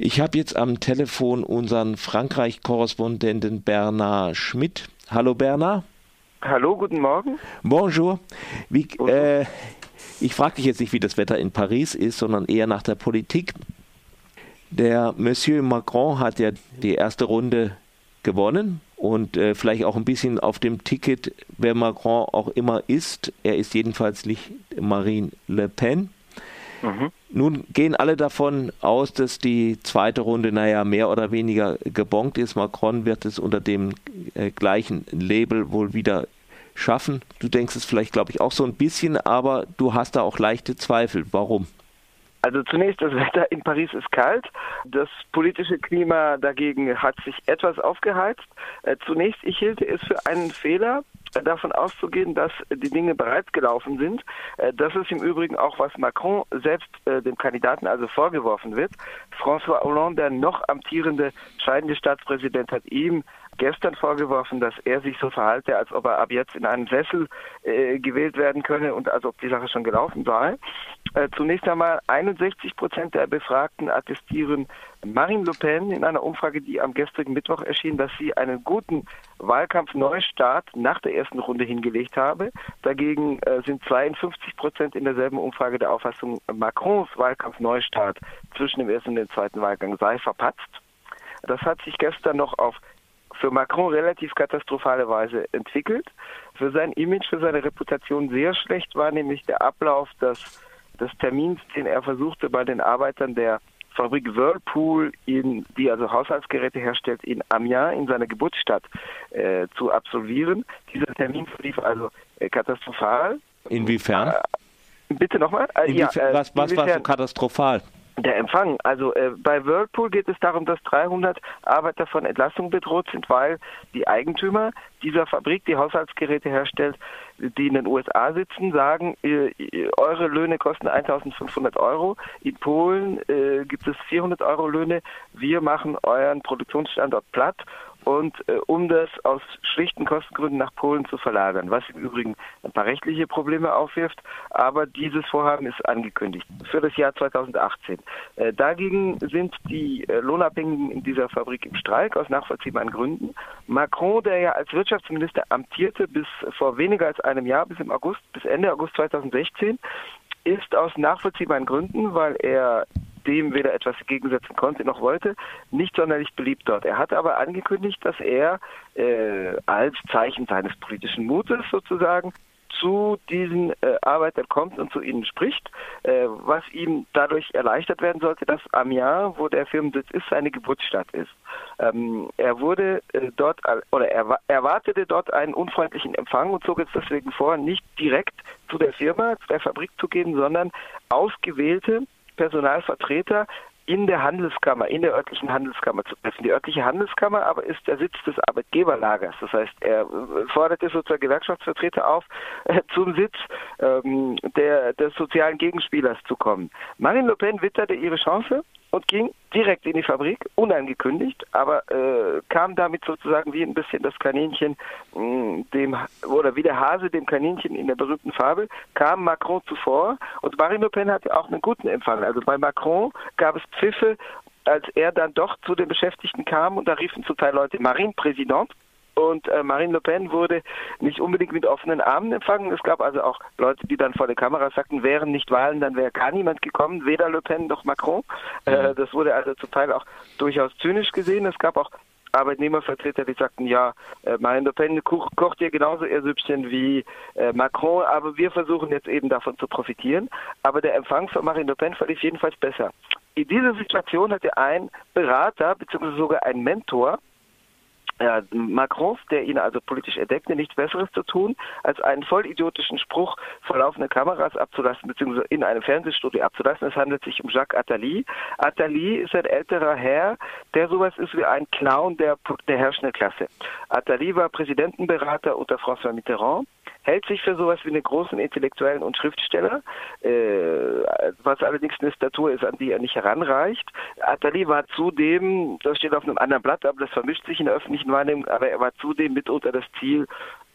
Ich habe jetzt am Telefon unseren Frankreich-Korrespondenten Bernard Schmidt. Hallo Bernard. Hallo, guten Morgen. Bonjour. Wie, äh, ich frage dich jetzt nicht, wie das Wetter in Paris ist, sondern eher nach der Politik. Der Monsieur Macron hat ja die erste Runde gewonnen und äh, vielleicht auch ein bisschen auf dem Ticket, wer Macron auch immer ist. Er ist jedenfalls nicht Marine Le Pen. Mhm. Nun gehen alle davon aus, dass die zweite Runde, naja, mehr oder weniger gebongt ist. Macron wird es unter dem äh, gleichen Label wohl wieder schaffen. Du denkst es vielleicht, glaube ich, auch so ein bisschen, aber du hast da auch leichte Zweifel. Warum? Also zunächst, das Wetter in Paris ist kalt. Das politische Klima dagegen hat sich etwas aufgeheizt. Äh, zunächst, ich hielte es für einen Fehler, davon auszugehen, dass die Dinge bereits gelaufen sind. Äh, das ist im Übrigen auch, was Macron selbst äh, dem Kandidaten also vorgeworfen wird. François Hollande, der noch amtierende scheidende Staatspräsident, hat ihm gestern vorgeworfen, dass er sich so verhalte, als ob er ab jetzt in einen Sessel äh, gewählt werden könne und als ob die Sache schon gelaufen sei. Äh, zunächst einmal 61 Prozent der Befragten attestieren Marine Le Pen in einer Umfrage, die am gestrigen Mittwoch erschien, dass sie einen guten Wahlkampf-Neustart nach der ersten Runde hingelegt habe. Dagegen äh, sind 52 Prozent in derselben Umfrage der Auffassung, Macrons Wahlkampf-Neustart zwischen dem ersten und dem zweiten Wahlgang sei verpatzt. Das hat sich gestern noch auf für Macron relativ katastrophale Weise entwickelt. Für sein Image, für seine Reputation sehr schlecht war nämlich der Ablauf des, des Termins, den er versuchte bei den Arbeitern der Fabrik Whirlpool, in, die also Haushaltsgeräte herstellt, in Amiens, in seiner Geburtsstadt, äh, zu absolvieren. Dieser Termin verlief also äh, katastrophal. Inwiefern? Äh, bitte nochmal? Äh, ja, äh, was, was war so katastrophal? Der Empfang. Also äh, bei Whirlpool geht es darum, dass 300 Arbeiter von Entlassung bedroht sind, weil die Eigentümer dieser Fabrik, die Haushaltsgeräte herstellt, die in den USA sitzen, sagen, äh, eure Löhne kosten 1500 Euro. In Polen äh, gibt es 400 Euro Löhne. Wir machen euren Produktionsstandort platt und äh, um das aus schlichten Kostengründen nach Polen zu verlagern, was im Übrigen ein paar rechtliche Probleme aufwirft, aber dieses Vorhaben ist angekündigt für das Jahr 2018. Äh, dagegen sind die äh, Lohnabhängigen in dieser Fabrik im Streik aus nachvollziehbaren Gründen. Macron, der ja als Wirtschaftsminister amtierte bis vor weniger als einem Jahr, bis im August, bis Ende August 2016, ist aus nachvollziehbaren Gründen, weil er dem weder etwas gegensetzen konnte noch wollte, nicht sonderlich beliebt dort. Er hat aber angekündigt, dass er äh, als Zeichen seines politischen Mutes sozusagen zu diesen äh, Arbeitern kommt und zu ihnen spricht, äh, was ihm dadurch erleichtert werden sollte, dass Amiens, wo der Firmensitz ist, seine Geburtsstadt ist. Ähm, er wurde äh, dort oder er erwartete dort einen unfreundlichen Empfang und zog jetzt deswegen vor, nicht direkt zu der Firma, zu der Fabrik zu gehen, sondern ausgewählte Personalvertreter in der Handelskammer, in der örtlichen Handelskammer zu treffen. Die örtliche Handelskammer aber ist der Sitz des Arbeitgeberlagers. Das heißt, er forderte sozusagen Gewerkschaftsvertreter auf, äh, zum Sitz ähm, der, des sozialen Gegenspielers zu kommen. Marine Le Pen witterte ihre Chance und ging direkt in die Fabrik, unangekündigt, aber äh, kam damit sozusagen wie ein bisschen das Kaninchen mh, mm, dem oder wie der Hase dem Kaninchen in der berühmten Fabel, kam Macron zuvor und Marine Le Pen hatte auch einen guten Empfang. Also bei Macron gab es Pfiffe, als er dann doch zu den Beschäftigten kam und da riefen zum Teil Leute Marine Präsident und äh, Marine Le Pen wurde nicht unbedingt mit offenen Armen empfangen. Es gab also auch Leute, die dann vor der Kamera sagten, wären nicht Wahlen, dann wäre gar niemand gekommen, weder Le Pen noch Macron. Äh, mhm. das wurde also zum Teil auch durchaus zynisch gesehen. Es gab auch Arbeitnehmervertreter, die sagten, ja, äh, Marine Le Pen kocht, hier genauso ihr Süppchen wie äh, Macron, aber wir versuchen jetzt eben davon zu profitieren. Aber der Empfang von Marine Le Pen verlief jedenfalls besser. In dieser Situation hatte ein Berater, beziehungsweise sogar ein Mentor, ja, Macrons, der ihn also politisch entdeckte, nichts Besseres zu tun, als einen vollidiotischen Spruch vor laufenden Kameras abzulassen, beziehungsweise in einem Fernsehstudio abzulassen. Es handelt sich um Jacques Attali. Attali ist ein älterer Herr, der sowas ist wie ein Clown der, der herrschenden Klasse. Attali war Präsidentenberater unter François Mitterrand hält sich für sowas wie einen großen Intellektuellen und Schriftsteller, äh, was allerdings eine Statur ist, an die er nicht heranreicht. Attali war zudem, das steht auf einem anderen Blatt, aber das vermischt sich in der öffentlichen Wahrnehmung, aber er war zudem mitunter das Ziel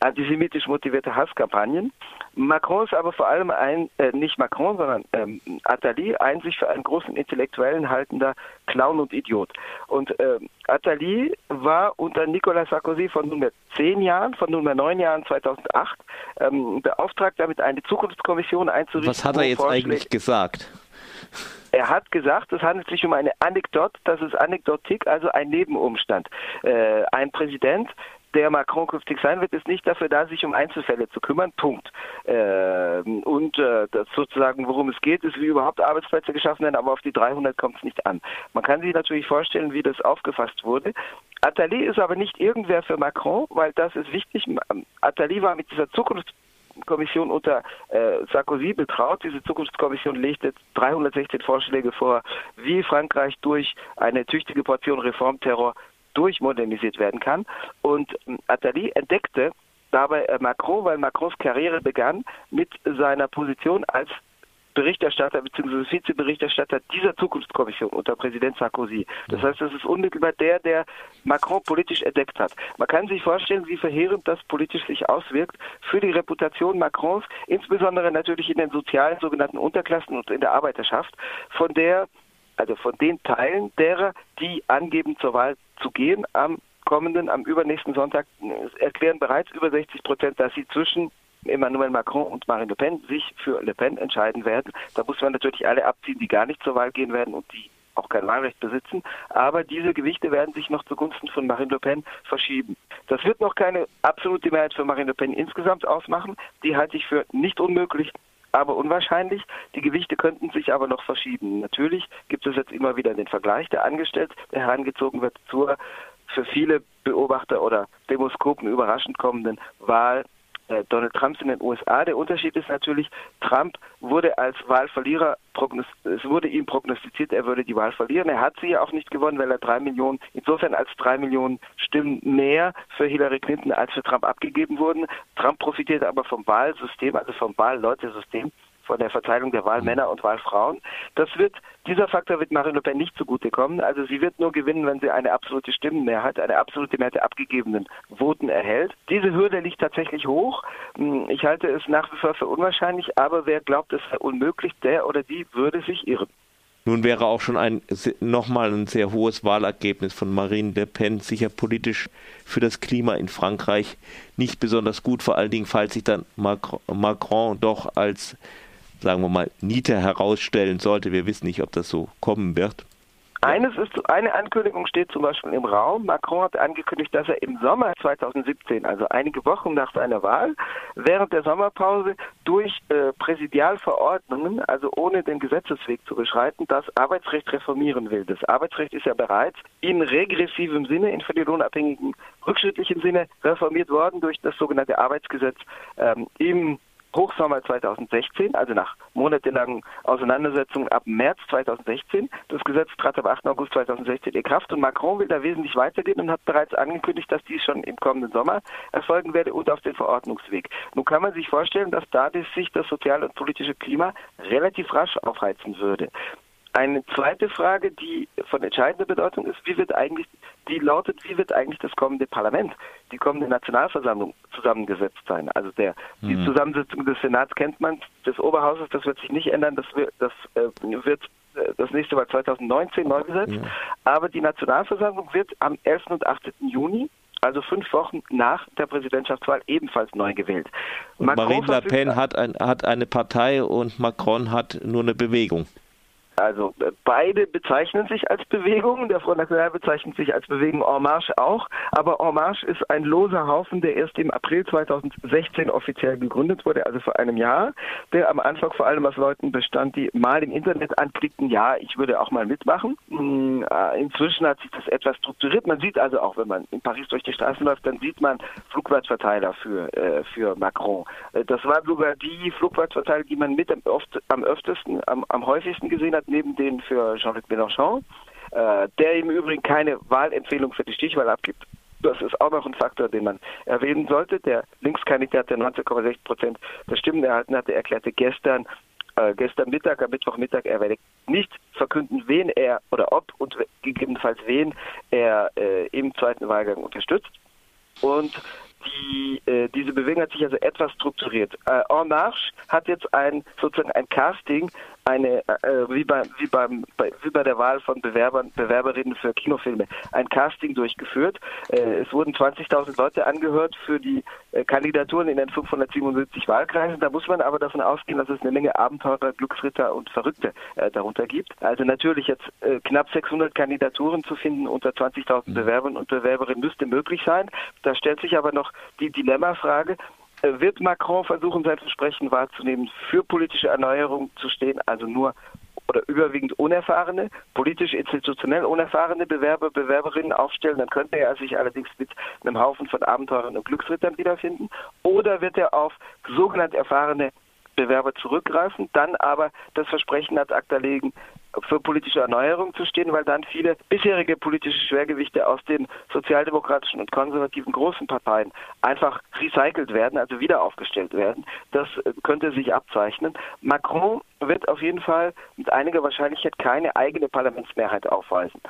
antisemitisch motivierte Hasskampagnen. Macron ist aber vor allem ein, äh, nicht Macron, sondern ähm, Attali, ein sich für einen großen Intellektuellen haltender Clown und Idiot. Und äh, Attali war unter Nicolas Sarkozy von nunmehr zehn Jahren, von nunmehr neun Jahren 2008, ähm, beauftragt, damit eine Zukunftskommission einzurichten. Was hat er jetzt eigentlich gesagt? Er hat gesagt, es handelt sich um eine Anekdote, das ist Anekdotik, also ein Nebenumstand. Äh, ein Präsident, der Macron künftig sein wird, ist nicht dafür da, sich um Einzelfälle zu kümmern. Punkt. Äh, und äh, das sozusagen, worum es geht, ist, wie überhaupt Arbeitsplätze geschaffen werden, aber auf die 300 kommt es nicht an. Man kann sich natürlich vorstellen, wie das aufgefasst wurde. Attali ist aber nicht irgendwer für Macron, weil das ist wichtig. Attali war mit dieser Zukunft Kommission unter äh, Sarkozy betraut. Diese Zukunftskommission legte 316 Vorschläge vor, wie Frankreich durch eine tüchtige Portion Reformterror durchmodernisiert werden kann. Und ähm, Attali entdeckte dabei äh, Macron, weil Macrons Karriere begann mit seiner Position als Berichterstatter bzw. Vizeberichterstatter dieser Zukunftskommission unter Präsident Sarkozy. Das heißt, das ist unmittelbar der, der Macron politisch entdeckt hat. Man kann sich vorstellen, wie verheerend das politisch sich auswirkt für die Reputation Macrons, insbesondere natürlich in den sozialen sogenannten Unterklassen und in der Arbeiterschaft, von der also von den Teilen derer, die angeben zur Wahl zu gehen am kommenden, am übernächsten Sonntag, erklären bereits über 60 Prozent, dass sie zwischen Emmanuel Macron und Marine Le Pen sich für Le Pen entscheiden werden. Da muss man natürlich alle abziehen, die gar nicht zur Wahl gehen werden und die auch kein Wahlrecht besitzen. Aber diese Gewichte werden sich noch zugunsten von Marine Le Pen verschieben. Das wird noch keine absolute Mehrheit für Marine Le Pen insgesamt ausmachen. Die halte ich für nicht unmöglich, aber unwahrscheinlich. Die Gewichte könnten sich aber noch verschieben. Natürlich gibt es jetzt immer wieder den Vergleich, der angestellt, der herangezogen wird zur für viele Beobachter oder Demoskopen überraschend kommenden Wahl Donald Trumps in den USA. Der Unterschied ist natürlich, Trump wurde als Wahlverlierer, es wurde ihm prognostiziert, er würde die Wahl verlieren. Er hat sie ja auch nicht gewonnen, weil er drei Millionen, insofern als drei Millionen Stimmen mehr für Hillary Clinton als für Trump abgegeben wurden. Trump profitierte aber vom Wahlsystem, also vom Wahlleutersystem von der Verteilung der Wahlmänner und Wahlfrauen. Das wird, dieser Faktor wird Marine Le Pen nicht zugutekommen. Also sie wird nur gewinnen, wenn sie eine absolute Stimmenmehrheit, eine absolute Mehrheit der abgegebenen Voten erhält. Diese Hürde liegt tatsächlich hoch. Hm, ich halte es nach wie vor für unwahrscheinlich, aber wer glaubt, es sei unmöglich, der oder die würde sich irren. Nun wäre auch schon ein nochmal ein sehr hohes Wahlergebnis von Marine Le Pen sicher politisch für das Klima in Frankreich nicht besonders gut, vor allen Dingen, falls sich dann Macron doch als sagen wir mal, Niete herausstellen sollte. Wir wissen nicht, ob das so kommen wird. Eines ist, eine Ankündigung steht zum Beispiel im Raum. Macron hat angekündigt, dass er im Sommer 2017, also einige Wochen nach seiner Wahl, während der Sommerpause durch äh, Präsidialverordnungen, also ohne den Gesetzesweg zu beschreiten, das Arbeitsrecht reformieren will. Das Arbeitsrecht ist ja bereits in regressivem Sinne, in für die Lohnabhängigen rückschrittlichen Sinne reformiert worden durch das sogenannte Arbeitsgesetz ähm, im Hochsommer 2016, also nach monatelangen Auseinandersetzungen ab März 2016. Das Gesetz trat am 8. August 2016 in Kraft und Macron will da wesentlich weitergehen und hat bereits angekündigt, dass dies schon im kommenden Sommer erfolgen werde und auf den Verordnungsweg. Nun kann man sich vorstellen, dass dadurch sich das soziale und politische Klima relativ rasch aufheizen würde. Eine zweite Frage, die von entscheidender Bedeutung ist, wie wird eigentlich, die lautet, wie wird eigentlich das kommende Parlament, die kommende Nationalversammlung zusammengesetzt sein? Also der, mhm. die Zusammensetzung des Senats kennt man, des Oberhauses, das wird sich nicht ändern, das wird, das äh, wird äh, das nächste Mal 2019 neu gesetzt. Ja. Aber die Nationalversammlung wird am 11. und 18. Juni also fünf Wochen nach der Präsidentschaftswahl ebenfalls neu gewählt. Marine Le Pen hat, ein, hat eine Partei und Macron hat nur eine Bewegung. Also äh, beide bezeichnen sich als Bewegung. Der Front National bezeichnet sich als Bewegung En Marche auch. Aber En Marche ist ein loser Haufen, der erst im April 2016 offiziell gegründet wurde, also vor einem Jahr, der am Anfang vor allem aus Leuten bestand, die mal im Internet anklickten, ja, ich würde auch mal mitmachen. Hm, äh, inzwischen hat sich das etwas strukturiert. Man sieht also auch, wenn man in Paris durch die Straßen läuft, dann sieht man Flugplatzverteiler für, äh, für Macron. Das waren sogar die Flugplatzverteiler, die man mit am, oft, am öftesten, am, am häufigsten gesehen hat, neben denen für Jean-Luc Mélenchon, äh, der im Übrigen keine Wahlempfehlung für die Stichwahl abgibt. Das ist auch noch ein Faktor, den man erwähnen sollte. Der Linkskandidat, der 19,6 Prozent der Stimmen erhalten hatte, erklärte gestern, äh, gestern Mittag, am Mittwochmittag, er werde nicht verkünden, wen er oder ob und gegebenenfalls wen er äh, im zweiten Wahlgang unterstützt. Und die, äh, diese Bewegung hat sich also etwas strukturiert. Äh, en Marche hat jetzt ein sozusagen ein Casting eine, äh, wie, bei, wie, beim, bei, wie bei der Wahl von Bewerbern, Bewerberinnen für Kinofilme, ein Casting durchgeführt. Äh, es wurden 20.000 Leute angehört für die äh, Kandidaturen in den 577 Wahlkreisen. Da muss man aber davon ausgehen, dass es eine Menge Abenteurer, Glücksritter und Verrückte äh, darunter gibt. Also natürlich jetzt äh, knapp 600 Kandidaturen zu finden unter 20.000 mhm. Bewerbern und Bewerberinnen müsste möglich sein. Da stellt sich aber noch die Dilemmafrage, äh, wird Macron versuchen, sein Versprechen wahrzunehmen, für politische Erneuerung zu stehen, also nur oder überwiegend unerfahrene, politisch institutionell unerfahrene Bewerber, Bewerberinnen aufstellen, dann könnte er sich allerdings mit einem Haufen von Abenteurern und Glücksrittern wiederfinden. Oder wird er auf sogenannte erfahrene Bewerber zurückgreifen, dann aber das Versprechen ad acta legen, für politische Erneuerung zu stehen, weil dann viele bisherige politische Schwergewichte aus den sozialdemokratischen und konservativen großen Parteien einfach recycelt werden, also wieder aufgestellt werden. Das äh, könnte sich abzeichnen. Macron wird auf jeden Fall mit einiger Wahrscheinlichkeit keine eigene Parlamentsmehrheit aufweisen.